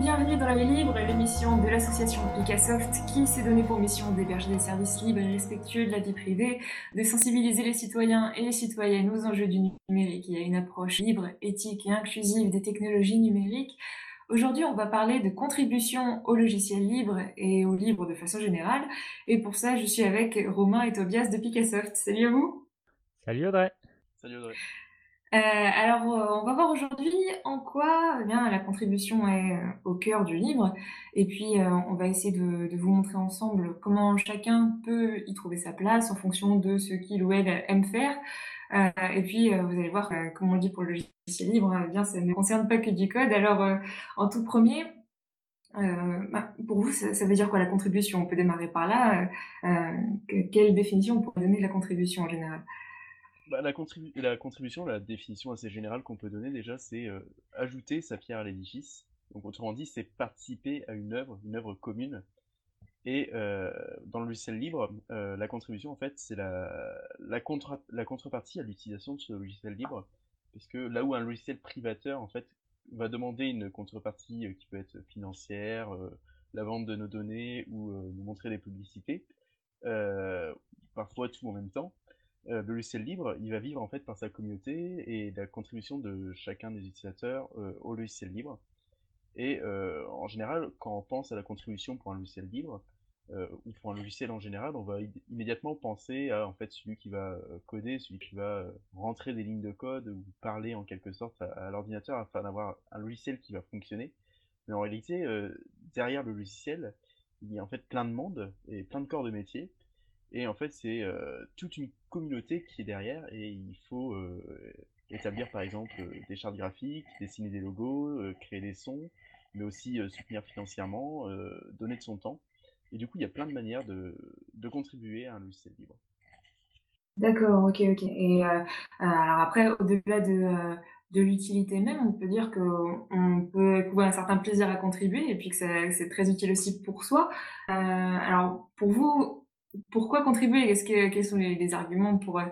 bienvenue dans La Vie Libre, l'émission de l'association Picassoft qui s'est donnée pour mission d'héberger des services libres et respectueux de la vie privée, de sensibiliser les citoyens et les citoyennes aux enjeux du numérique et à une approche libre, éthique et inclusive des technologies numériques. Aujourd'hui, on va parler de contribution au logiciel libre et au libre de façon générale. Et pour ça, je suis avec Romain et Tobias de Picassoft. Salut à vous. Salut Audrey. Salut Audrey. Euh, alors, euh, on va voir aujourd'hui en quoi eh bien, la contribution est euh, au cœur du livre. Et puis, on va essayer de, vous montrer ensemble comment chacun peut y trouver sa place en fonction de ce qu'il ou elle aime faire. et puis, vous allez voir, comme on dit pour le logiciel libre, eh bien, ça ne concerne pas que du code. Alors, en tout premier, bah, pour vous, ça, ça, veut dire quoi la contribution? On peut démarrer par là. quelle définition on pourrait donner de la contribution en général? Bah, la, la, contribution, la définition assez générale qu'on peut donner déjà, c'est euh, ajouter sa pierre à l'édifice. Donc autrement dit, c'est participer à une œuvre, une œuvre commune. Et euh, dans le logiciel libre, euh, la contribution, en fait, c'est la, la, contre, la contrepartie à l'utilisation de ce logiciel libre. Parce que là où un logiciel privateur, en fait, va demander une contrepartie qui peut être financière, la vente de nos données ou nous montrer des publicités, parfois tout en même temps, euh, le logiciel libre, il va vivre en fait par sa communauté et la contribution de chacun des utilisateurs euh, au logiciel libre. Et euh, en général, quand on pense à la contribution pour un logiciel libre, ou pour un logiciel en général, on va immédiatement penser à en fait celui qui va coder, celui qui va rentrer des lignes de code ou parler en quelque sorte à, l'ordinateur afin d'avoir un logiciel qui va fonctionner. Mais en réalité, derrière le logiciel, il y a en fait plein de monde et plein de corps de métier et en fait, c'est euh, toute une communauté qui est derrière et il faut euh, établir par exemple euh, des chartes graphiques, dessiner des logos, créer des sons, mais aussi soutenir financièrement, donner de son temps. Et du coup, il y a plein de manières de, contribuer à un logiciel libre. D'accord, ok, ok. Et alors après, au-delà de, l'utilité même, on peut dire qu'on peut éprouver un certain plaisir à contribuer et puis que c'est très utile aussi pour soi. alors, pour vous, pourquoi contribuer? Que, Quels sont les, arguments pour euh,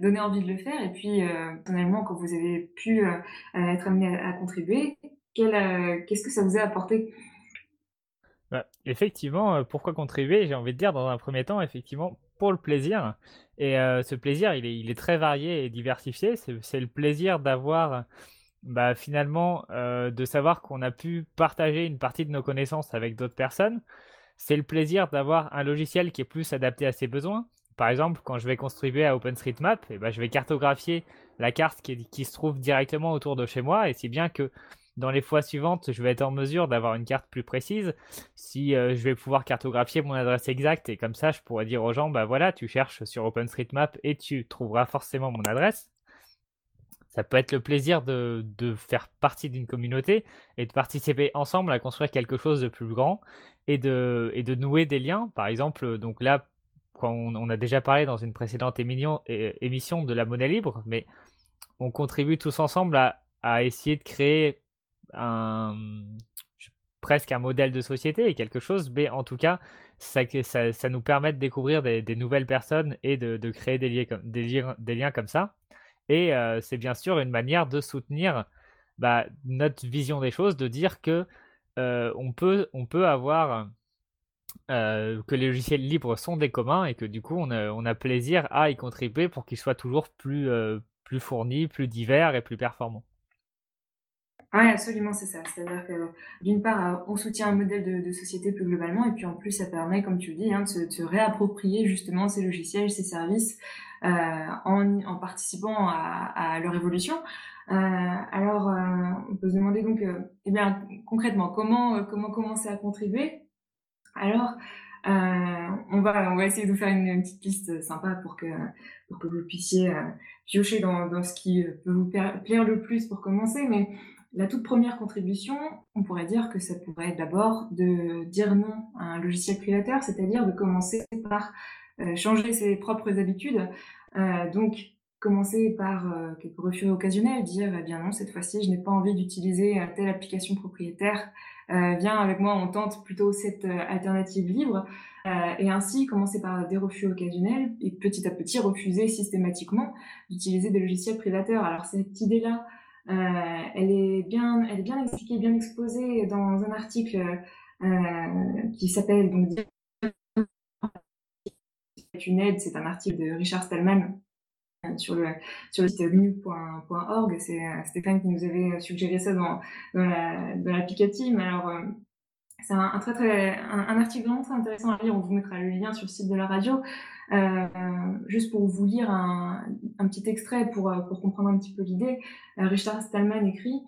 donner envie de le faire? Et puis, euh, personnellement, quand vous avez pu euh, être amené à, contribuer, qu'est-ce que ça vous a apporté? Bah, Effectivement, pourquoi contribuer? J'ai envie de dire, dans un premier temps, effectivement, pour le plaisir. Et ce plaisir, il est, il est, très varié et diversifié. C'est le plaisir d'avoir... Bah, finalement, de savoir qu'on a pu partager une partie de nos connaissances avec d'autres personnes, c'est le plaisir d'avoir un logiciel qui est plus adapté à ses besoins. Par exemple, quand je vais contribuer à OpenStreetMap, eh ben, je vais cartographier la carte qui, se trouve directement autour de chez moi, et c'est bien que dans les fois suivantes, je vais être en mesure d'avoir une carte plus précise. Si euh, je vais pouvoir cartographier mon adresse exacte, et comme ça, je pourrais dire aux gens, bah voilà, tu cherches sur OpenStreetMap et tu trouveras forcément mon adresse. Ça peut être le plaisir de, faire partie d'une communauté et de participer ensemble à construire quelque chose de plus grand et de, nouer des liens. Par exemple, donc là, quand on, a déjà parlé dans une précédente émission de la monnaie libre, mais on contribue tous ensemble à, essayer de créer un, presque un modèle de société et quelque chose, mais en tout cas, ça, nous permet de découvrir des, nouvelles personnes et de, créer des liens comme ça. Et c'est bien sûr une manière de soutenir bah, notre vision des choses, de dire que on, peut, on peut avoir que les logiciels libres sont des communs et que du coup on a, plaisir à y contribuer pour qu'ils soient toujours plus, plus fournis, plus divers et plus performants. Oui, absolument, c'est ça. C'est-à-dire que d'une part, on soutient un modèle de, société plus globalement, et puis en plus, ça permet, comme tu le dis, hein, de, se, réapproprier justement ces logiciels, ces services, euh, en, participant à, leur évolution. Euh, alors, euh, on peut se demander donc, eh bien, concrètement, comment comment commencer à contribuer? Alors, on va on va essayer de vous faire une, petite liste sympa pour que pour que vous puissiez piocher dans, dans ce qui peut vous plaire le plus pour commencer, mais la toute première contribution, on pourrait dire que ça pourrait être d'abord de dire non à un logiciel privateur, c'est-à-dire de commencer par changer ses propres habitudes. Euh, donc, commencer par euh, quelques refus occasionnels, dire eh bien non, cette fois-ci, je n'ai pas envie d'utiliser telle application propriétaire, viens avec moi, on tente plutôt cette alternative libre. et ainsi, commencer par des refus occasionnels et petit à petit refuser systématiquement d'utiliser des logiciels privateurs. Alors, cette idée-là, elle, est bien, elle est bien expliquée, bien exposée dans un article qui s'appelle donc une aide, c'est un article de Richard Stallman sur le, sur le site nu.org. C'est Stéphane qui nous avait suggéré ça dans, dans l'applicatif. alors, c'est un, très, très, un, article vraiment très intéressant à lire. On vous mettra le lien sur le site de la radio. Euh, juste pour vous lire un, petit extrait pour, comprendre un petit peu l'idée. Euh, Richard Stallman écrit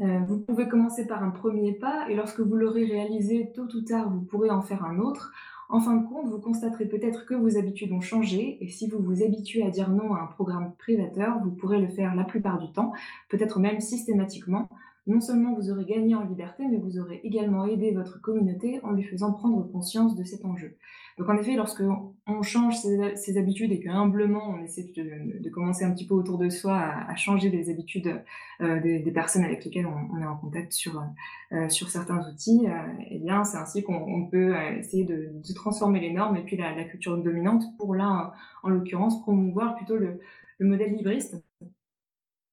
euh, Vous pouvez commencer par un premier pas et lorsque vous l'aurez réalisé, tôt ou tard, vous pourrez en faire un autre. En fin de compte, vous constaterez peut-être que vos habitudes ont changé et si vous vous habituez à dire non à un programme privateur, vous pourrez le faire la plupart du temps, peut-être même systématiquement non seulement vous aurez gagné en liberté, mais vous aurez également aidé votre communauté en lui faisant prendre conscience de cet enjeu. Donc en effet, lorsque on change ses, habitudes et que humblement on essaie de, commencer un petit peu autour de soi à, changer les habitudes euh, des, personnes avec lesquelles on, est en contact sur, euh, certains outils, euh, eh bien c'est ainsi qu'on peut essayer de, transformer les normes et puis la, culture dominante pour là, en l'occurrence, promouvoir plutôt le modèle libriste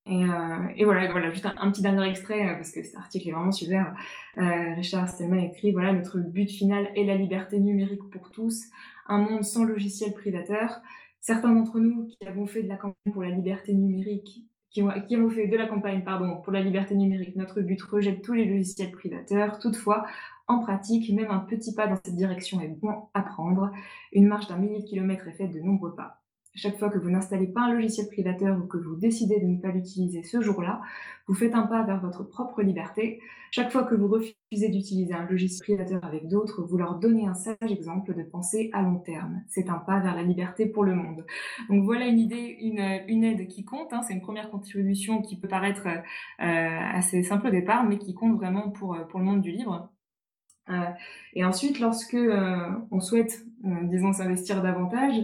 et, euh, et, voilà, voilà, juste un, petit dernier extrait, euh, parce que cet article est vraiment super. Euh, Richard Stallman écrit, voilà, notre but final est la liberté numérique pour tous, un monde sans logiciel prédateur. Certains d'entre nous qui avons fait de la campagne pour la liberté numérique, qui ont, qui ont fait de la campagne, pardon, pour la liberté numérique, notre but rejette tous les logiciels prédateurs. Toutefois, en pratique, même un petit pas dans cette direction est bon à prendre. Une marche d'un millier de kilomètres est faite de nombreux pas. Chaque fois que vous n'installez pas un logiciel privateur ou que vous décidez de ne pas l'utiliser ce jour-là, vous faites un pas vers votre propre liberté. Chaque fois que vous refusez d'utiliser un logiciel privateur avec d'autres, vous leur donnez un sage exemple de pensée à long terme. C'est un pas vers la liberté pour le monde. Donc voilà une idée, une, aide qui compte. Hein. C'est une première contribution qui peut paraître euh, assez simple au départ, mais qui compte vraiment pour, pour le monde du livre. Euh, et ensuite, lorsque euh, on souhaite, disons, s'investir davantage,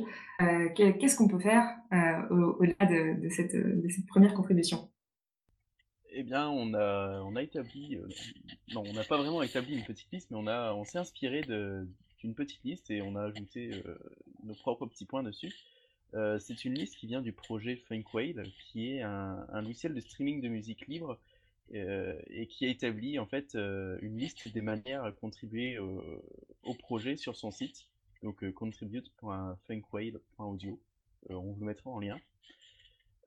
euh, qu'est-ce qu'on peut faire euh, au-delà de, cette, première contribution? Eh bien, on a, établi, euh, non, on n'a pas vraiment établi une petite liste, mais on, a, on s'est inspiré d'une petite liste et on a ajouté nos propres petits points dessus. c'est une liste qui vient du projet Funkwhale, qui est un, logiciel de streaming de musique libre et qui a établi en fait une liste des manières à contribuer au projet sur son site donc euh, contribute.funkwhale.audio. Euh, on vous le mettra en lien.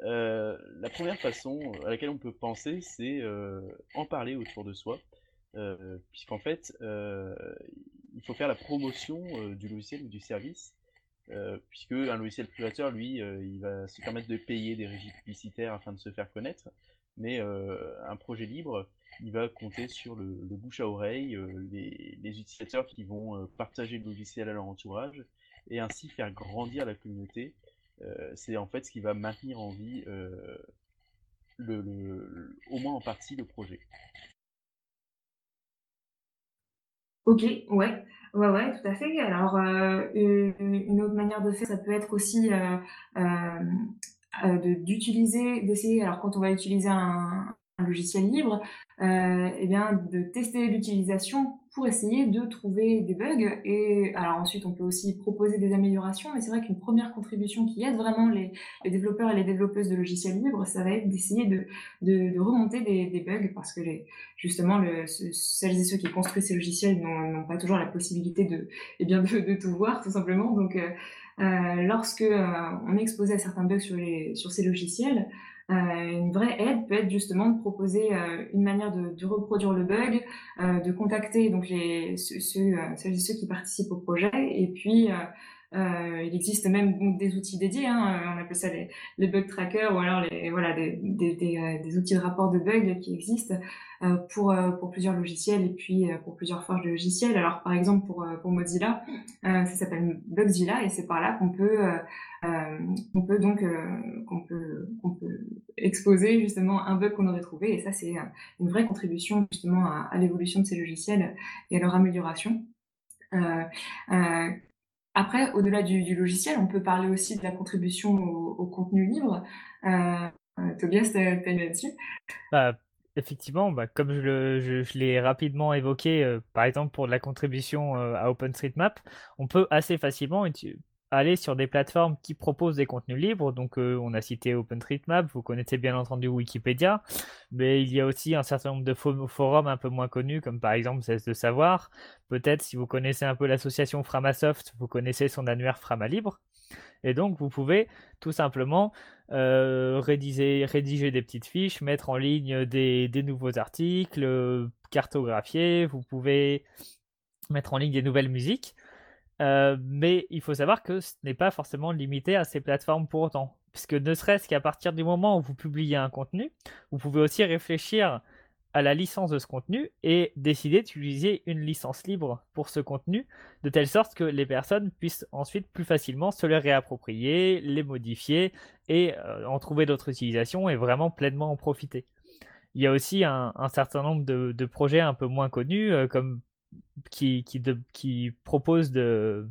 Euh, la première façon à laquelle on peut penser, c'est en parler autour de soi, puisqu'en fait, il faut faire la promotion du logiciel ou du service, puisque un logiciel privateur, lui, il va se permettre de payer des régies publicitaires afin de se faire connaître, mais un projet libre, il va compter sur le, bouche à oreille, euh, les, utilisateurs qui vont euh, partager le logiciel à leur entourage et ainsi faire grandir la communauté. Euh, c'est en fait ce qui va maintenir en vie le, au moins en partie le projet. Ok, ouais, ouais, ouais, tout à fait. Alors, une, autre manière de faire, ça peut être aussi d'utiliser, d'essayer, alors quand on va utiliser un, logiciel libre, euh, eh bien, de tester l'utilisation pour essayer de trouver des bugs. Et alors ensuite, on peut aussi proposer des améliorations, mais c'est vrai qu'une première contribution qui aide vraiment les, développeurs et les développeuses de logiciels libres, ça va être d'essayer de, de, remonter des, bugs, parce que les, justement, le, celles et ceux qui construisent ces logiciels n'ont pas toujours la possibilité de, eh bien, de, tout voir, tout simplement. Donc, euh, euh lorsque euh, on est exposé à certains bugs sur, les, sur ces logiciels, euh, une vraie aide peut être justement de proposer euh, une manière de, reproduire le bug, de contacter donc les, ceux, ceux, ceux qui participent au projet et puis euh, il existe même des outils dédiés, hein, on appelle ça les, les bug trackers ou alors les, voilà, des, des, des, euh, des, outils de rapport de bugs qui existent euh, pour, euh, pour plusieurs logiciels et puis euh, pour plusieurs forges de logiciels. Alors par exemple pour, pour Mozilla, ça s'appelle Bugzilla et c'est par là qu'on peut, on peut donc qu'on peut, qu'on peut exposer justement un bug qu'on aurait trouvé et ça c'est une vraie contribution justement à, à l'évolution de ces logiciels et à leur amélioration. Euh, euh, après, au-delà du, logiciel, on peut parler aussi de la contribution au, contenu libre. Euh, euh Tobias, tu as une là-dessus? Bah, Effectivement, bah, comme je, l'ai rapidement évoqué, euh, par exemple pour la contribution euh, à OpenStreetMap, on peut assez facilement aller sur des plateformes qui proposent des contenus libres. Donc, euh, on a cité OpenStreetMap, vous connaissez bien entendu Wikipédia, mais il y a aussi un certain nombre de forums un peu moins connus, comme par exemple Cesse de Savoir. Peut-être si vous connaissez un peu l'association Framasoft, vous connaissez son annuaire Frama Libre. Et donc, vous pouvez tout simplement euh, rédiger, des petites fiches, mettre en ligne des, des nouveaux articles, euh, cartographier, vous pouvez mettre en ligne des nouvelles musiques. Euh, mais il faut savoir que ce n'est pas forcément limité à ces plateformes pour autant. Puisque ne serait-ce qu'à partir du moment où vous publiez un contenu, vous pouvez aussi réfléchir à la licence de ce contenu et décider d'utiliser une licence libre pour ce contenu, de telle sorte que les personnes puissent ensuite plus facilement se les réapproprier, les modifier et euh, en trouver d'autres utilisations et vraiment pleinement en profiter. Il y a aussi un, certain nombre de, projets un peu moins connus, euh, comme qui, propose de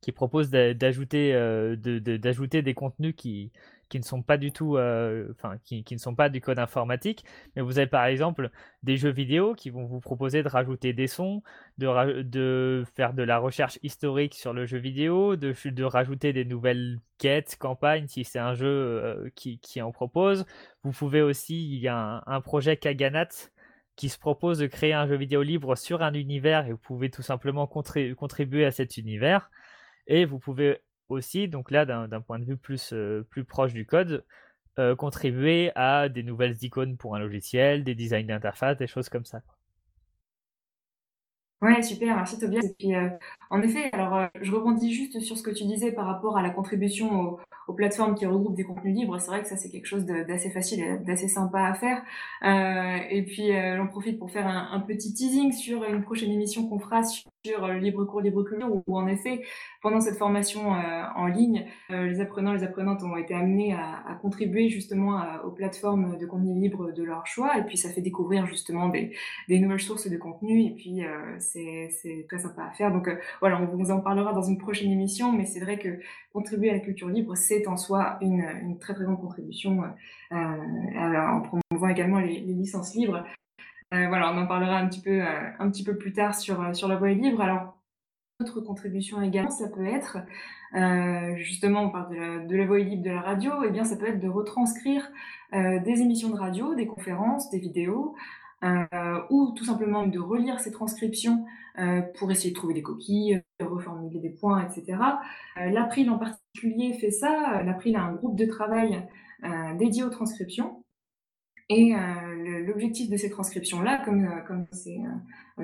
qui propose d'ajouter euh, d'ajouter des contenus qui, qui ne sont pas du tout, euh, qui, qui, ne sont pas du code informatique, mais vous avez par exemple des jeux vidéo qui vont vous proposer de rajouter des sons, de, de faire de la recherche historique sur le jeu vidéo, de, de rajouter des nouvelles quêtes, campagnes, si c'est un jeu euh, qui, qui, en propose. Vous pouvez aussi, il y a un, un projet Kaganat qui se propose de créer un jeu vidéo libre sur un univers et vous pouvez tout simplement contribuer à cet univers. Et vous pouvez aussi, donc là d'un point de vue plus, euh, plus proche du code, euh, contribuer à des nouvelles icônes pour un logiciel, des designs d'interface, des choses comme ça. Ouais, super, merci Tobias. Et puis, euh, en effet, alors euh, je rebondis juste sur ce que tu disais par rapport à la contribution aux, plateformes qui regroupent des contenus libres. C'est vrai que ça, c'est quelque chose d'assez facile et d'assez sympa à faire. Euh, et puis, j'en profite pour faire un, un, petit teasing sur une prochaine émission qu'on fera sur le libre cours, libre culture, où, en effet, pendant cette formation en ligne, les apprenants, les apprenantes ont été amenés à, contribuer justement aux plateformes de contenu libre de leur choix. Et puis, ça fait découvrir justement des, nouvelles sources de contenu. Et puis, c'est très sympa à faire. Donc euh, voilà, on vous en parlera dans une prochaine émission, mais c'est vrai que contribuer à la culture libre, c'est en soi une, très très grande contribution euh, en promouvant également les licences libres. Euh, voilà, on en parlera un petit peu, euh, un petit peu plus tard sur, sur la voie libre. Alors, autre contribution également, ça peut être, euh, justement, on parle de la, de voix libre de la radio, et eh bien ça peut être de retranscrire euh, des émissions de radio, des conférences, des vidéos, euh, ou tout simplement de relire ces transcriptions euh, pour essayer de trouver des coquilles, de reformuler des points, etc. Euh, L'April en particulier fait ça. L'April a un groupe de travail euh, dédié aux transcriptions. Et euh, l'objectif de ces transcriptions-là, comme comme c'est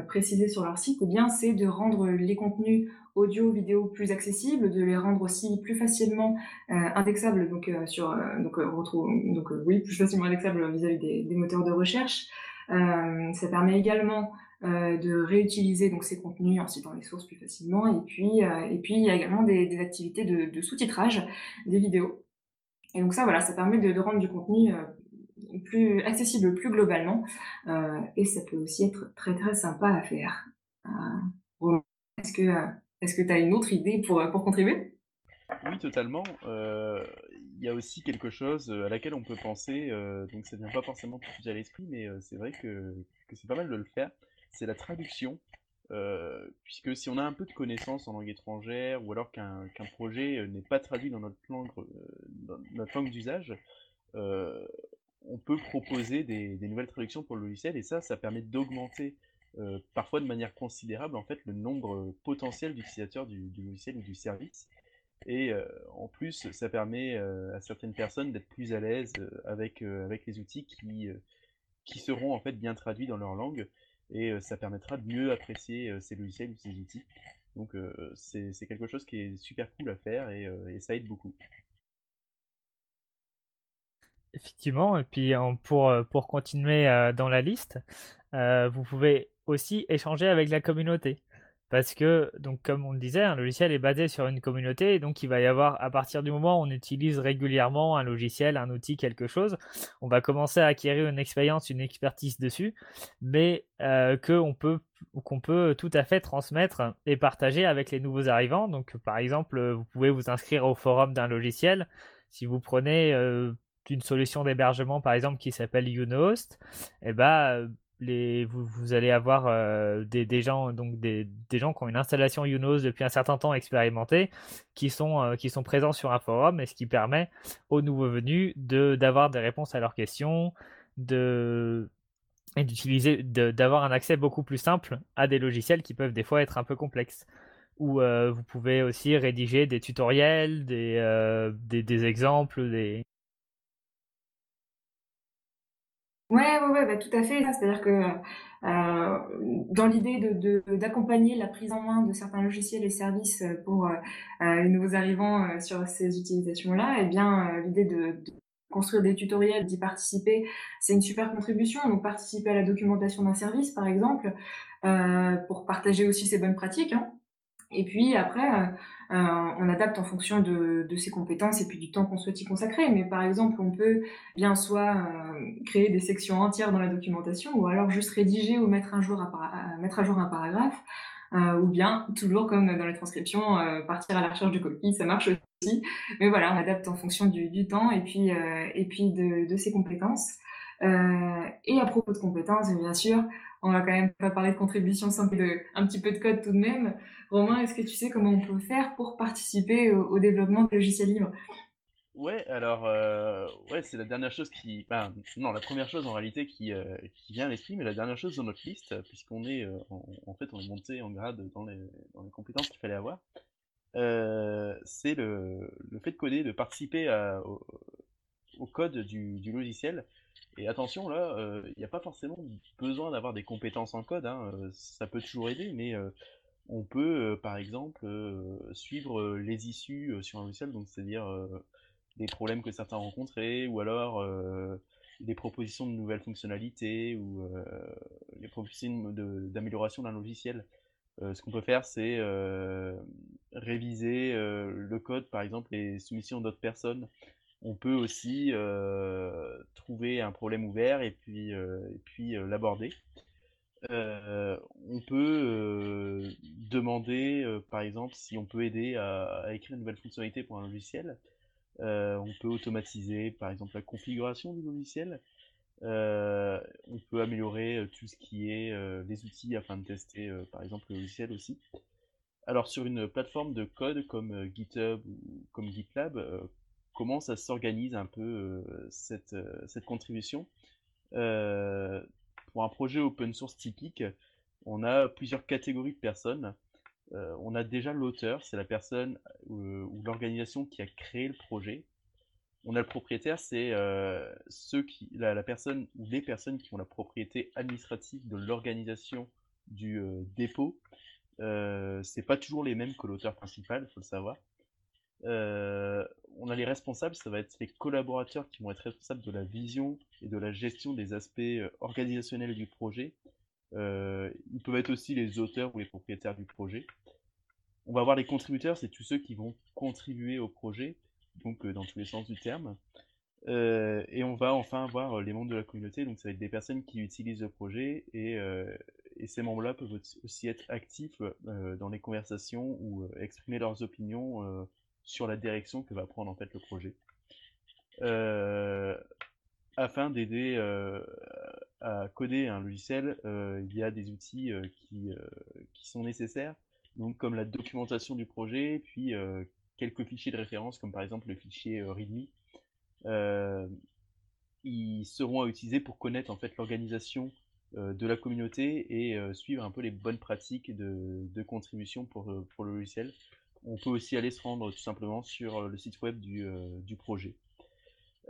précisé sur leur site, eh bien c'est de rendre les contenus audio, vidéo plus accessibles, de les rendre aussi plus facilement indexables, donc sur donc oui plus facilement indexables vis-à-vis des, moteurs de recherche. Euh, ça permet également euh, de réutiliser donc ces contenus en citant les sources plus facilement. Et puis, euh, et puis il y a également des, activités de, de sous-titrage des vidéos. Et donc ça, voilà, ça permet de, de rendre du contenu plus accessible plus globalement. Euh, et ça peut aussi être très très sympa à faire. Euh, est-ce que est-ce que tu as une autre idée pour, pour contribuer? Oui, totalement. Euh, il y a aussi quelque chose euh, à laquelle on peut penser, euh, donc ça vient pas forcément tout à l'esprit, mais euh, c'est vrai que, c'est pas mal de le faire, c'est la traduction. puisque si on a un peu de connaissances en langue étrangère, ou alors qu'un qu'un projet n'est pas traduit dans notre langue, dans notre langue d'usage, on peut proposer des, nouvelles traductions pour le logiciel, et ça, ça permet d'augmenter parfois de manière considérable en fait le nombre potentiel d'utilisateurs du, logiciel ou du service. Et euh, en plus, ça permet euh, à certaines personnes d'être plus à l'aise euh, avec, les outils qui, seront en fait bien traduits dans leur langue. Et ça permettra de mieux apprécier ces logiciels ou ces outils. Donc c'est quelque chose qui est super cool à faire et ça aide beaucoup. Effectivement, et puis pour, pour continuer dans la liste, vous pouvez aussi échanger avec la communauté. Parce que, donc, comme on le disait, un logiciel est basé sur une communauté, donc il va y avoir, à partir du moment où on utilise régulièrement un logiciel, un outil, quelque chose, on va commencer à acquérir une expérience, une expertise dessus, mais euh, qu'on peut, qu'on peut tout à fait transmettre et partager avec les nouveaux arrivants. Donc, par exemple, vous pouvez vous inscrire au forum d'un logiciel. Si vous prenez euh, une solution d'hébergement, par exemple, qui s'appelle Unost, et eh ben, les, vous, allez avoir euh, des, gens, donc des, gens qui ont une installation Unos depuis un certain temps expérimentée, qui sont, euh, qui sont présents sur un forum, et ce qui permet aux nouveaux venus d'avoir des réponses à leurs questions, de, et d'utiliser, d'avoir un accès beaucoup plus simple à des logiciels qui peuvent des fois être un peu complexes. Ou euh, vous pouvez aussi rédiger des tutoriels, des, euh, des, des, exemples, des, Ouais, ouais, ouais, bah, tout à fait. C'est-à-dire que euh, dans l'idée de, d'accompagner la prise en main de certains logiciels et services pour euh, les nouveaux arrivants euh, sur ces utilisations-là, eh bien, euh, l'idée de, de, construire des tutoriels, d'y participer, c'est une super contribution. Donc, participer à la documentation d'un service, par exemple, euh, pour partager aussi ses bonnes pratiques. Hein. Et puis après, euh, euh, on adapte en fonction de, de, ses compétences et puis du temps qu'on souhaite y consacrer. Mais par exemple, on peut bien soit euh, créer des sections entières dans la documentation, ou alors juste rédiger ou mettre, un jour à, jour un paragraphe, euh, ou bien toujours comme dans les transcriptions, euh, partir à la recherche du copie, ça marche aussi. Mais voilà, on adapte en fonction du, temps et puis et puis de, de ses compétences. Et à propos de compétences, bien sûr, on va quand même pas parler de contribution sans de, un petit peu de code tout de même. Romain, est-ce que tu sais comment on peut faire pour participer au, développement de logiciels libres? Ouais, alors, euh, ouais, c'est la dernière chose qui. Non, la première chose en réalité qui, euh, qui vient à l'esprit, mais la dernière chose dans notre liste, puisqu'on est. Euh, en, fait, on est monté en grade dans les, dans les compétences qu'il fallait avoir, euh, c'est le, le fait de coder, de participer au, au, code du, du logiciel. Et attention, là, il euh, n'y a pas forcément besoin d'avoir des compétences en code, hein, euh, ça peut toujours aider, mais euh, on peut, par exemple, suivre les issues sur un logiciel, donc c'est-à-dire des problèmes que certains rencontraient, ou alors des propositions de nouvelles fonctionnalités, ou les propositions d'amélioration d'un logiciel. ce qu'on peut faire, c'est réviser le code, par exemple, les soumissions d'autres personnes on peut aussi trouver un problème ouvert et puis, puis l'aborder. on peut demander, par exemple, si on peut aider à, à, écrire une nouvelle fonctionnalité pour un logiciel. on peut automatiser, par exemple, la configuration du logiciel. on peut améliorer tout ce qui est les outils afin de tester, par exemple, le logiciel aussi. Alors sur une plateforme de code comme GitHub ou comme GitLab, comment ça s'organise un peu euh, cette, euh, cette contribution. Euh, pour un projet open source typique, on a plusieurs catégories de personnes. on a déjà l'auteur, c'est la personne ou l'organisation qui a créé le projet. On a le propriétaire, c'est ceux qui, la, la, personne ou les personnes qui ont la propriété administrative de l'organisation du dépôt. C'est pas toujours les mêmes que l'auteur principal, faut le savoir. On a les responsables, ça va être les collaborateurs qui vont être responsables de la vision et de la gestion des aspects euh, organisationnels du projet. Euh, ils peuvent être aussi les auteurs ou les propriétaires du projet. On va avoir les contributeurs, c'est tous ceux qui vont contribuer au projet, donc euh, dans tous les sens du terme. Et on va enfin avoir les membres de la communauté, donc ça va être des personnes qui utilisent le projet et, et ces membres-là peuvent aussi être actifs dans les conversations ou exprimer leurs opinions sur la direction que va prendre en fait le projet. Euh, afin d'aider euh, à coder un logiciel, euh, il y a des outils qui, sont nécessaires, comme la documentation du projet, puis quelques fichiers de référence, comme par exemple le fichier README. ils seront à utiliser pour connaître en fait l'organisation de la communauté et suivre un peu les bonnes pratiques de, contribution pour le logiciel on peut aussi aller se rendre tout simplement sur euh, le site web du, euh, projet.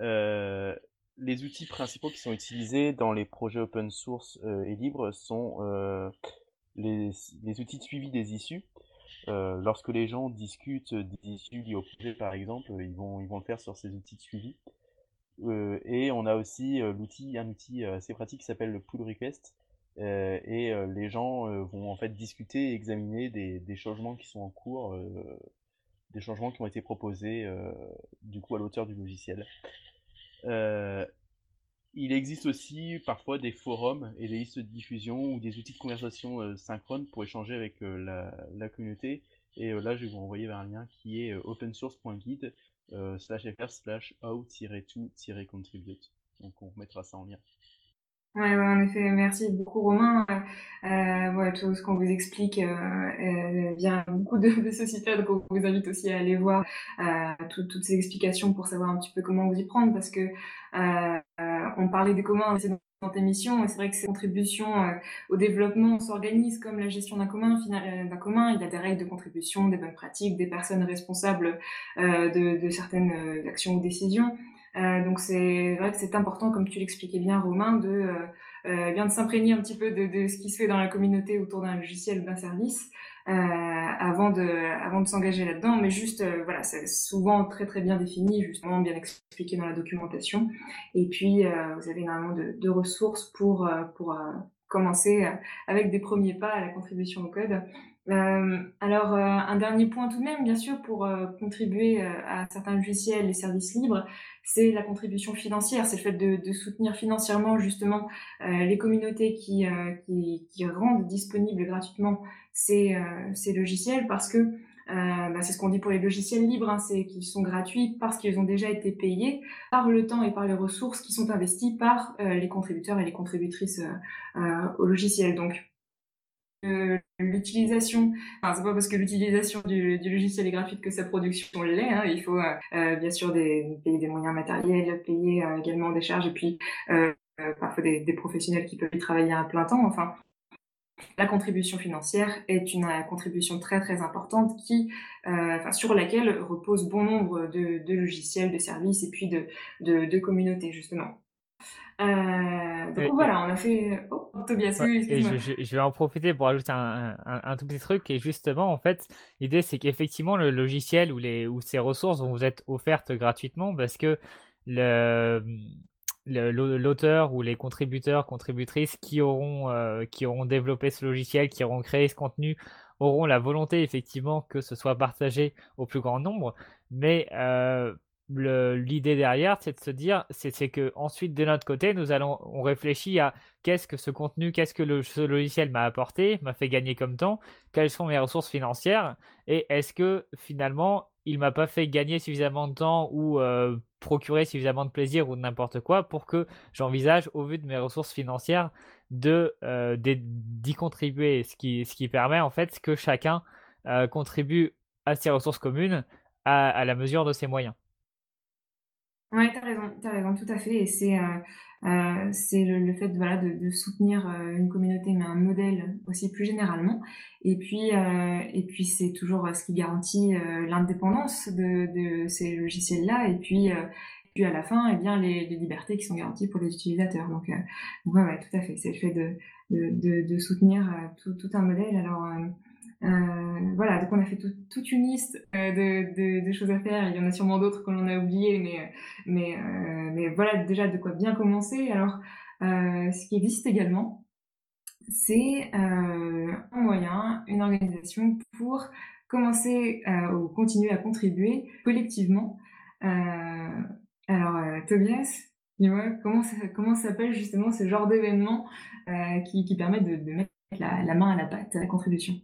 Euh, les outils principaux qui sont utilisés dans les projets open source et libres sont les, outils de suivi des issues. Lorsque les gens discutent des issues liées au projet, par exemple, ils vont, le faire sur ces outils de suivi. et on a aussi un outil assez pratique qui s'appelle le pull request, euh, et euh, les gens euh, vont en fait discuter et examiner des, changements qui sont en cours, des changements qui ont été proposés du coup à l'auteur du logiciel. il existe aussi parfois des forums et des listes de diffusion ou des outils de conversation synchrone pour échanger avec la, communauté. Et là, je vais vous envoyer vers un lien qui est opensource.guide slash fr slash out-to-contribute. Donc on remettra ça en lien. Ouais, en effet, merci beaucoup Romain. Euh, tout ce qu'on vous explique euh, vient beaucoup de, de sociétés, donc on vous invite aussi à aller voir euh, toutes ces explications pour savoir un petit peu comment vous y prendre, parce que euh, on parlait des communs dans tes missions, et c'est vrai que ces contributions euh, au développement s'organisent comme la gestion d'un commun, d'un commun. Il y a des règles de contribution, des bonnes pratiques, des personnes responsables de, de, certaines actions ou décisions. Euh, donc c'est vrai que c'est important, comme tu l'expliquais bien, Romain, de euh, euh, bien de s'imprégner un petit peu de, de, ce qui se fait dans la communauté autour d'un logiciel ou d'un service euh, avant de avant de s'engager là-dedans. Mais juste voilà, c'est souvent très très bien défini, justement bien expliqué dans la documentation. Et puis vous avez énormément de, de ressources pour pour commencer avec des premiers pas à la contribution au code. Euh, alors, euh, un dernier point tout de même, bien sûr, pour euh, contribuer à certains logiciels et services libres, c'est la contribution financière, c'est le fait de, soutenir financièrement justement les communautés qui, rendent disponibles gratuitement ces, ces logiciels parce que bah, c'est ce qu'on dit pour les logiciels libres, hein, c'est qu'ils sont gratuits parce qu'ils ont déjà été payés par le temps et par les ressources qui sont investies par les contributeurs et les contributrices au logiciel. Donc, l'utilisation, enfin, c'est pas parce que l'utilisation du, logiciel est gratuite que sa production l'est. Hein. Il faut euh, euh, bien sûr payer des moyens matériels, payer euh, également des charges et puis parfois des, professionnels qui peuvent y travailler à plein temps. Enfin, la contribution financière est une contribution très très importante qui, enfin, sur laquelle repose bon nombre de, logiciels, de services et puis de communautés justement. Euh, donc voilà, on a fait. Oh, Tobias, oui, et je, je, vais en profiter pour ajouter un, un, un, tout petit truc. Et justement, en fait, l'idée, c'est qu'effectivement, le logiciel ou, les, ou ces ressources vont vous être offertes gratuitement parce que le l'auteur ou les contributeurs, contributrices qui auront, euh, qui auront développé ce logiciel, qui auront créé ce contenu, auront la volonté effectivement que ce soit partagé au plus grand nombre. Mais euh, l'idée derrière, c'est de se dire, c'est que ensuite de notre côté, nous allons, on réfléchit à qu'est-ce que ce contenu, qu'est-ce que ce logiciel m'a apporté, m'a fait gagner comme temps, quelles sont mes ressources financières, et est-ce que finalement il m'a pas fait gagner suffisamment de temps ou euh, procurer suffisamment de plaisir ou n'importe quoi pour que j'envisage, au vu de mes ressources financières, de euh, d'y contribuer, ce qui, ce qui permet en fait que chacun euh, contribue à ses ressources communes à la mesure de ses moyens. Ouais, t'as raison, t'as raison, tout à fait. Et c'est euh, euh, le, le, fait voilà, de, soutenir euh, une communauté, mais un modèle aussi plus généralement. Et puis, et puis c'est toujours ce qui garantit l'indépendance de, de, ces logiciels-là. Et puis, puis à la fin, eh bien, les, libertés qui sont garanties pour les utilisateurs. Donc, ouais, tout à fait. C'est le fait de, de, de, soutenir tout, tout un modèle. Alors, euh, voilà, donc on a fait toute une liste euh, de, choses à faire. Il y en a sûrement d'autres que l'on a oubliées, mais, euh, voilà déjà de quoi bien commencer. Alors, ce qui existe également, c'est un moyen, une organisation pour commencer ou continuer à contribuer collectivement. alors, Tobias, dis-moi, comment, s'appelle justement ce genre d'événement qui, permet de, de mettre la, la, main à la pâte à la contribution?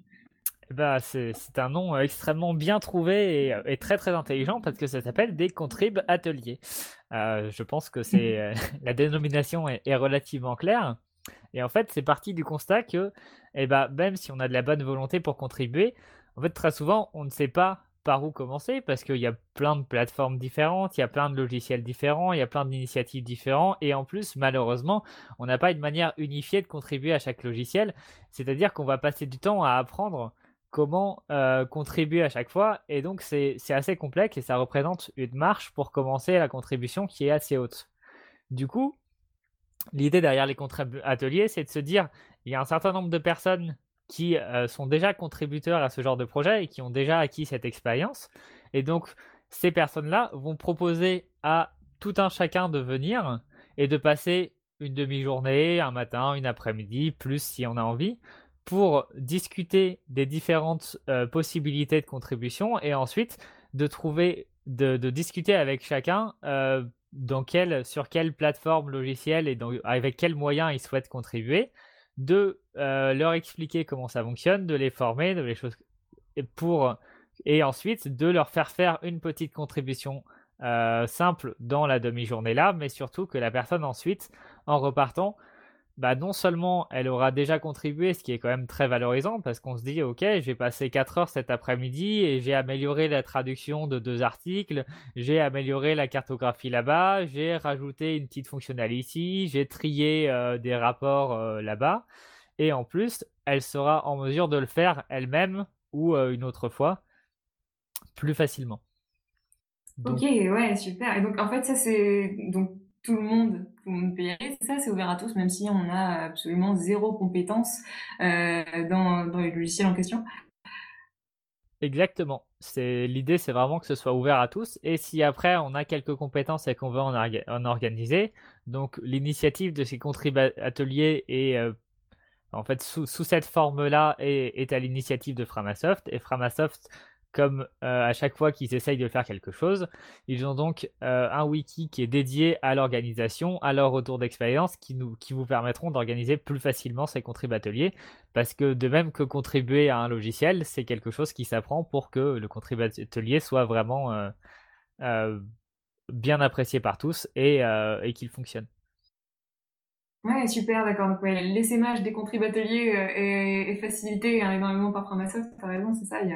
Bah, c'est un nom extrêmement bien trouvé et, très très intelligent parce que ça s'appelle des contrib ateliers. Euh, je pense que c'est euh, la dénomination est, relativement claire. Et en fait, c'est parti du constat que, eh bah, même si on a de la bonne volonté pour contribuer, en fait, très souvent, on ne sait pas par où commencer parce qu'il y a plein de plateformes différentes, il y a plein de logiciels différents, il y a plein d'initiatives différentes et en plus malheureusement on n'a pas une manière unifiée de contribuer à chaque logiciel, c'est-à-dire qu'on va passer du temps à apprendre comment euh, contribuer à chaque fois. Et donc, c'est assez complexe et ça représente une marche pour commencer la contribution qui est assez haute. Du coup, l'idée derrière les ateliers, c'est de se dire, il y a un certain nombre de personnes qui euh, sont déjà contributeurs à ce genre de projet et qui ont déjà acquis cette expérience. Et donc, ces personnes-là vont proposer à tout un chacun de venir et de passer une demi-journée, un matin, une après-midi, plus si on a envie, pour discuter des différentes euh, possibilités de contribution et ensuite de trouver, de, discuter avec chacun euh, sur quelle plateforme logicielle et avec quels moyens ils souhaitent contribuer, de euh, leur expliquer comment ça fonctionne, de les former, de les choses pour et ensuite de leur faire faire une petite contribution simple dans la demi-journée là, mais surtout que la personne ensuite, en repartant, bah non seulement elle aura déjà contribué, ce qui est quand même très valorisant, parce qu'on se dit, ok, j'ai passé 4 heures cet après-midi et j'ai amélioré la traduction de deux articles, j'ai amélioré la cartographie là-bas, j'ai rajouté une petite fonctionnalité ici, j'ai trié euh, des rapports euh, là-bas, et en plus, elle sera en mesure de le faire elle-même ou euh, une autre fois plus facilement. Ok, ouais, super. Et donc, en fait, ça, c'est donc tout le monde, aller. Ça, c'est ouvert à tous, même si on a absolument zéro compétence euh, dans, dans les logiciels en question. Exactement. C'est l'idée, c'est vraiment que ce soit ouvert à tous. Et si après on a quelques compétences et qu'on veut en, organiser, donc l'initiative de ces ateliers est euh, en fait sous, sous cette forme-là est, est, à l'initiative de Framasoft. Et Framasoft comme euh, à chaque fois qu'ils essayent de faire quelque chose. Ils ont donc euh, un wiki qui est dédié à l'organisation, à leur retour d'expérience, qui, vous permettront d'organiser plus facilement ces contribuateliers. Parce que de même que contribuer à un logiciel, c'est quelque chose qui s'apprend pour que le contribuatelier soit vraiment euh, bien apprécié par tous et qu'il fonctionne. Ouais, super, d'accord. Donc, ouais, l'essaimage des contribuateliers euh, est, est, facilité hein, énormément par Framasoft. T'as raison, c'est ça. Il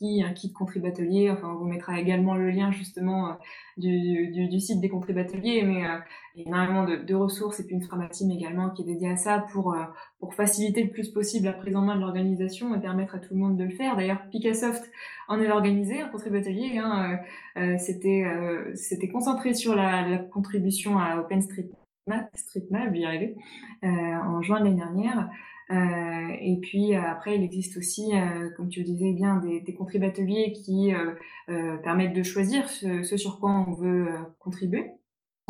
y a un kit contribuatelier. Enfin, on vous mettra également le lien justement euh, du, du, du, site des contribuateliers, mais euh, il y a énormément de, de, ressources et puis une Framateam également qui est dédiée à ça pour euh, pour faciliter le plus possible la prise en main de l'organisation et permettre à tout le monde de le faire. D'ailleurs, Picassoft en est organisé, un contribuatelier. Hein, c'était c'était concentré sur la, la contribution à OpenStreetMap StreetMap, y arriver, euh, en juin de l'année dernière. Euh, et puis euh, après, il existe aussi, comme tu le disais bien, des, des contribuateliers qui permettent de choisir ce, sur quoi on veut contribuer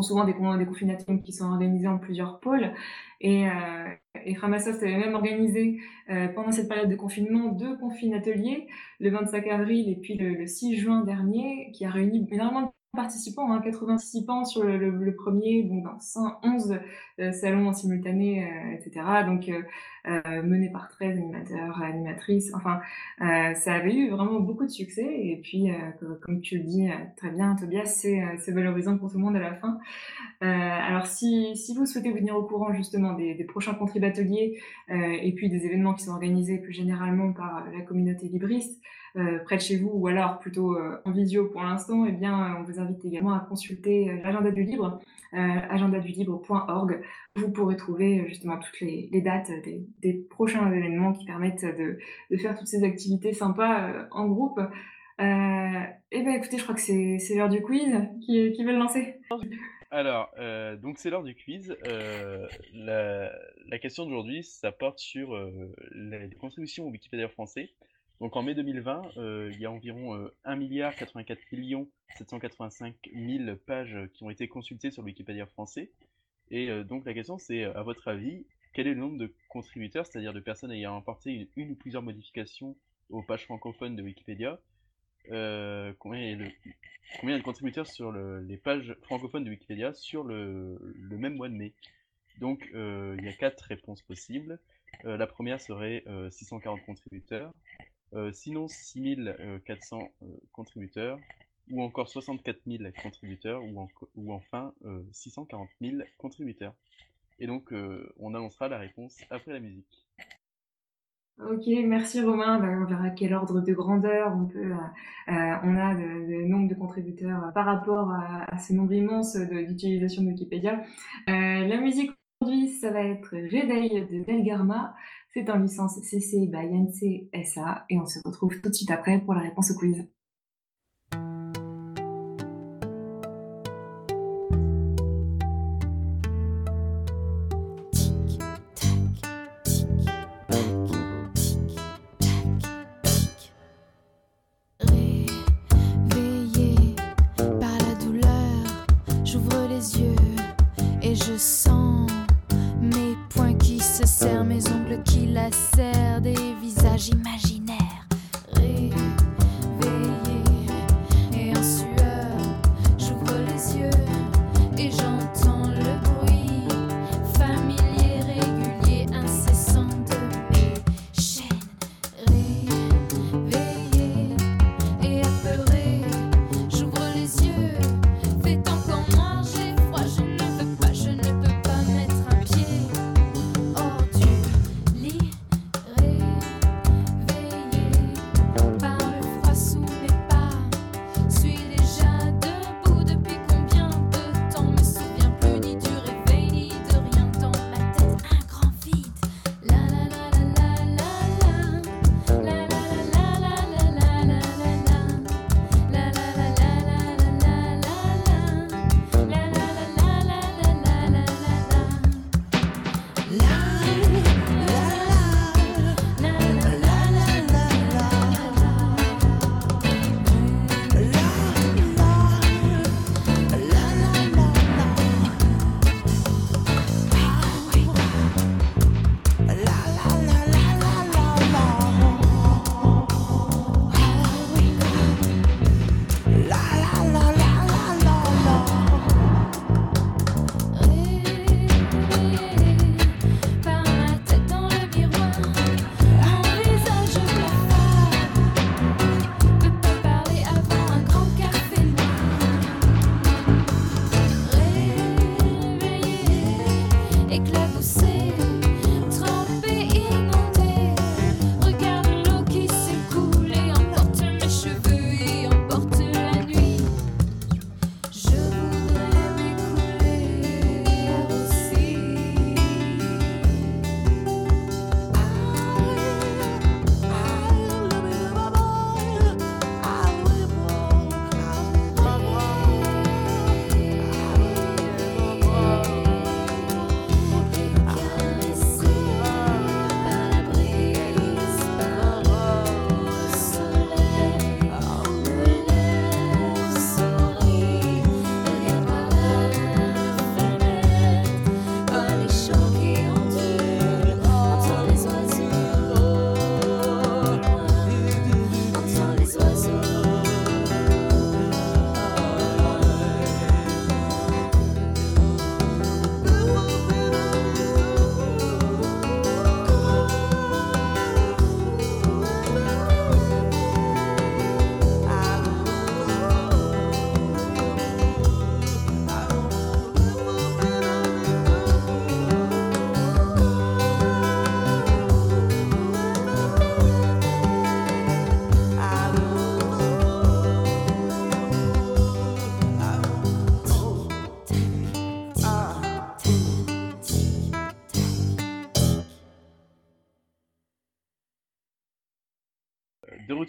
souvent des, des qui sont organisés en plusieurs pôles. Et, euh, et Framasoft avait même organisé euh, pendant cette période de confinement deux confinateliers, le 25 avril et puis le, le 6 juin dernier, qui a réuni énormément participants, hein, 80 participants sur le, premier, donc dans 111 euh, salons en simultané, euh, etc. Donc euh, euh, mené par 13 animateurs, animatrices. Enfin, ça avait eu vraiment beaucoup de succès. Et puis, comme tu le dis très bien, Tobias, c'est valorisant pour tout le monde à la fin. alors, si, si vous souhaitez venir au courant justement des, prochains contribuateliers et puis des événements qui sont organisés plus généralement par la communauté libriste, près de chez vous ou alors plutôt euh, en visio pour l'instant, eh bien, on vous invite également à consulter euh, l'agenda du libre, agendadulibre.org. Vous pourrez trouver justement toutes les, dates des, prochains événements qui permettent de, faire toutes ces activités sympas en groupe. Euh, eh ben écoutez, je crois que c'est l'heure du quiz. Qui, veut le lancer Alors, euh, donc c'est l'heure du quiz. Euh, la, la, question d'aujourd'hui, ça porte sur les contributions au Wikipédia français. Donc en mai 2020, euh, il y a environ euh, 1 milliard 84 millions 785 000 pages qui ont été consultées sur le Wikipédia français. Et euh, donc la question c'est, à votre avis, quel est le nombre de contributeurs, c'est-à-dire de personnes ayant apporté une, ou plusieurs modifications aux pages francophones de Wikipédia euh, combien, le, combien de contributeurs sur le, les pages francophones de Wikipédia sur le, le même mois de mai? Donc euh, il y a quatre réponses possibles. Euh, la première serait 640 contributeurs. Euh, sinon 6400 euh, contributeurs, ou encore 64 000 contributeurs, ou, enfin 640 euh, 000 contributeurs. Et donc, on annoncera la réponse après la musique. Ok, merci Romain. Ben, on verra quel ordre de grandeur on a de, nombre de contributeurs par rapport à, ces nombres immenses d'utilisation de, Wikipédia. la musique aujourd'hui, ça va être Reday de Delgarma. C'est en licence CC by NC SA et on se retrouve tout de suite après pour la réponse au quiz.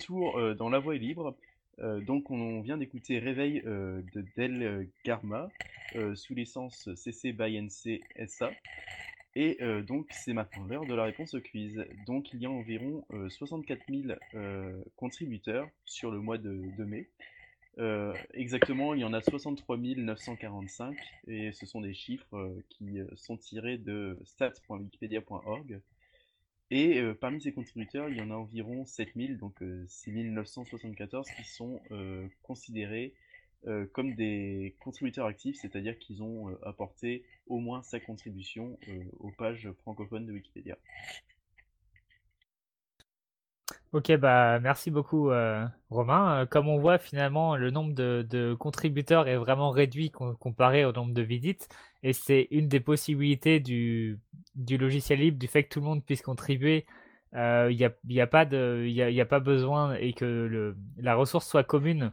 Retour dans La Voix est libre. donc on vient d'écouter Réveil de Del Garma sous l'essence CC by NC SA. Et donc c'est maintenant l'heure de la réponse au quiz. Donc il y a environ 64 000 contributeurs sur le mois de, de mai. exactement, il y en a 63 945 et ce sont des chiffres qui sont tirés de stats.wikipedia.org. Et euh, parmi ces contributeurs, il y en a environ 7000, donc 6974, euh, qui sont euh, considérés comme des contributeurs actifs, c'est-à-dire qu'ils ont apporté au moins sa contribution aux pages francophones de Wikipédia. Ok, bah merci beaucoup Romain. Comme on voit finalement le nombre de, contributeurs est vraiment réduit comparé au nombre de visites et c'est une des possibilités du, logiciel libre, du fait que tout le monde puisse contribuer. Il euh, n'y a, y a, pas y a, pas besoin et que la ressource soit commune.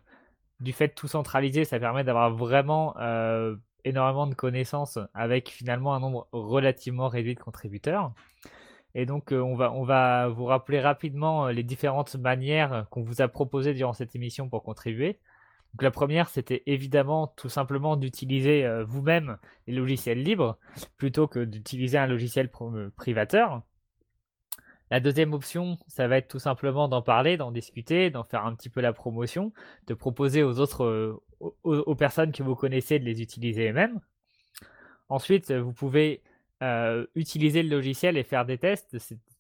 Du fait de tout centraliser, ça permet d'avoir vraiment euh, énormément de connaissances avec finalement un nombre relativement réduit de contributeurs. Et donc, euh, on, va, on va vous rappeler rapidement les différentes manières qu'on vous a proposées durant cette émission pour contribuer. La première, c'était évidemment tout simplement d'utiliser euh, vous-même les logiciels libres plutôt que d'utiliser un logiciel euh, privateur. La deuxième option, ça va être tout simplement d'en parler, d'en discuter, d'en faire un petit peu la promotion, de proposer aux autres, euh, aux, personnes que vous connaissez de les utiliser eux-mêmes. Ensuite, vous pouvez utiliser le logiciel et faire des tests,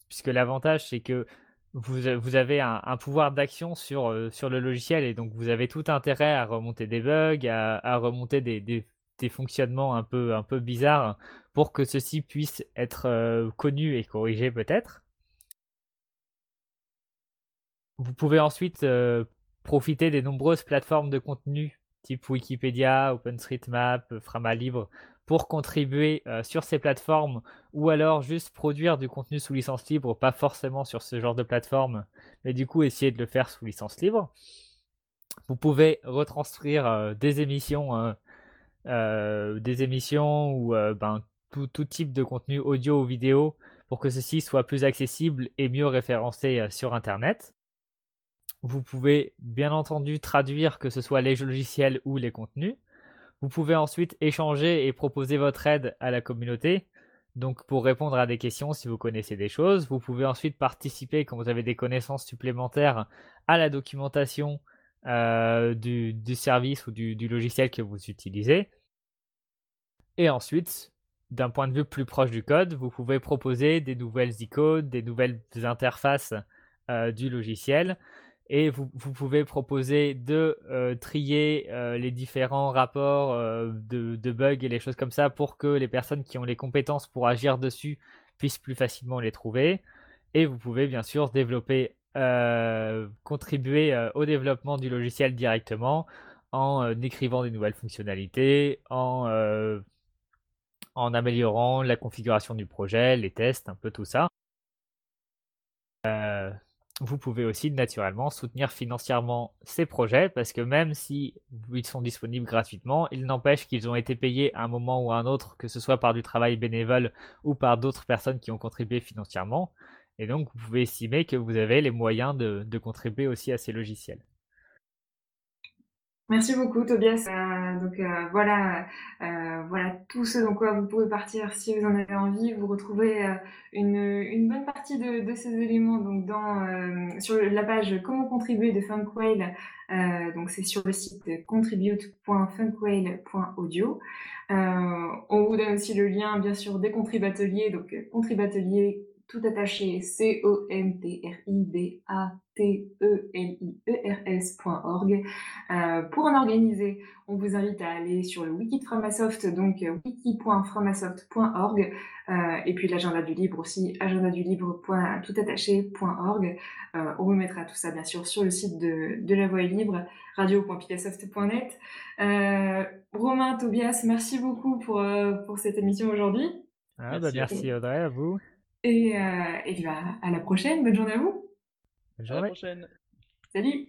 puisque l'avantage c'est que vous, avez un, pouvoir d'action sur, euh, sur le logiciel et donc vous avez tout intérêt à remonter des bugs, à, remonter des, des, fonctionnements un peu, un peu bizarres pour que ceci puisse être euh, connu et corrigé peut-être. Vous pouvez ensuite euh, profiter des nombreuses plateformes de contenu type Wikipédia, OpenStreetMap, Frama Libre pour contribuer euh, sur ces plateformes ou alors juste produire du contenu sous licence libre, pas forcément sur ce genre de plateforme, mais du coup essayer de le faire sous licence libre. Vous pouvez retranscrire euh, des émissions, euh, des émissions ou ben, tout, tout, type de contenu audio ou vidéo pour que ceci soit plus accessible et mieux référencé sur Internet. Vous pouvez bien entendu traduire que ce soit les logiciels ou les contenus. Vous pouvez ensuite échanger et proposer votre aide à la communauté. Donc pour répondre à des questions si vous connaissez des choses, vous pouvez ensuite participer quand vous avez des connaissances supplémentaires à la documentation euh, du, service ou du, logiciel que vous utilisez. Et ensuite, d'un point de vue plus proche du code, vous pouvez proposer des nouvelles icônes, des nouvelles interfaces euh, du logiciel et vous, pouvez proposer de euh, trier euh, les différents rapports euh, de, bugs et les choses comme ça pour que les personnes qui ont les compétences pour agir dessus puissent plus facilement les trouver. Et vous pouvez bien sûr développer, contribuer au développement du logiciel directement en écrivant des nouvelles fonctionnalités, en, en améliorant la configuration du projet, les tests, un peu tout ça vous pouvez aussi naturellement soutenir financièrement ces projets parce que même si ils sont disponibles gratuitement, il n'empêche qu'ils ont été payés à un moment ou à un autre, que ce soit par du travail bénévole ou par d'autres personnes qui ont contribué financièrement. Et donc, vous pouvez estimer que vous avez les moyens de, contribuer aussi à ces logiciels. Merci beaucoup Tobias. Euh, donc euh, voilà, euh, voilà tout ce dont quoi vous pouvez partir si vous en avez envie. Vous retrouvez une, bonne partie de, ces éléments donc sur la page Comment contribuer de Funkwhale. donc c'est sur le site contribute.funkwhale.audio. on vous donne aussi le lien bien sûr des contribateliers, donc contribateliers tout attaché, C-O-N-T-R-I-B-A-T-E-L-I-E-R-S.org. Euh, pour en organiser, on vous invite à aller sur le wiki de Framasoft, donc euh, wiki.framasoft.org, euh, et puis l'agenda du libre aussi, agendadulibre.toutattaché.org. Euh, on vous mettra tout ça bien sûr sur le site de, de la voix libre, radio.picasoft.net. Euh, Romain, Tobias, merci beaucoup pour, pour cette émission aujourd'hui. Ah, bah merci Audrey, à vous. Et, euh, et bah, à la prochaine. Bonne journée à vous. Bonne journée. À la prochaine. Salut.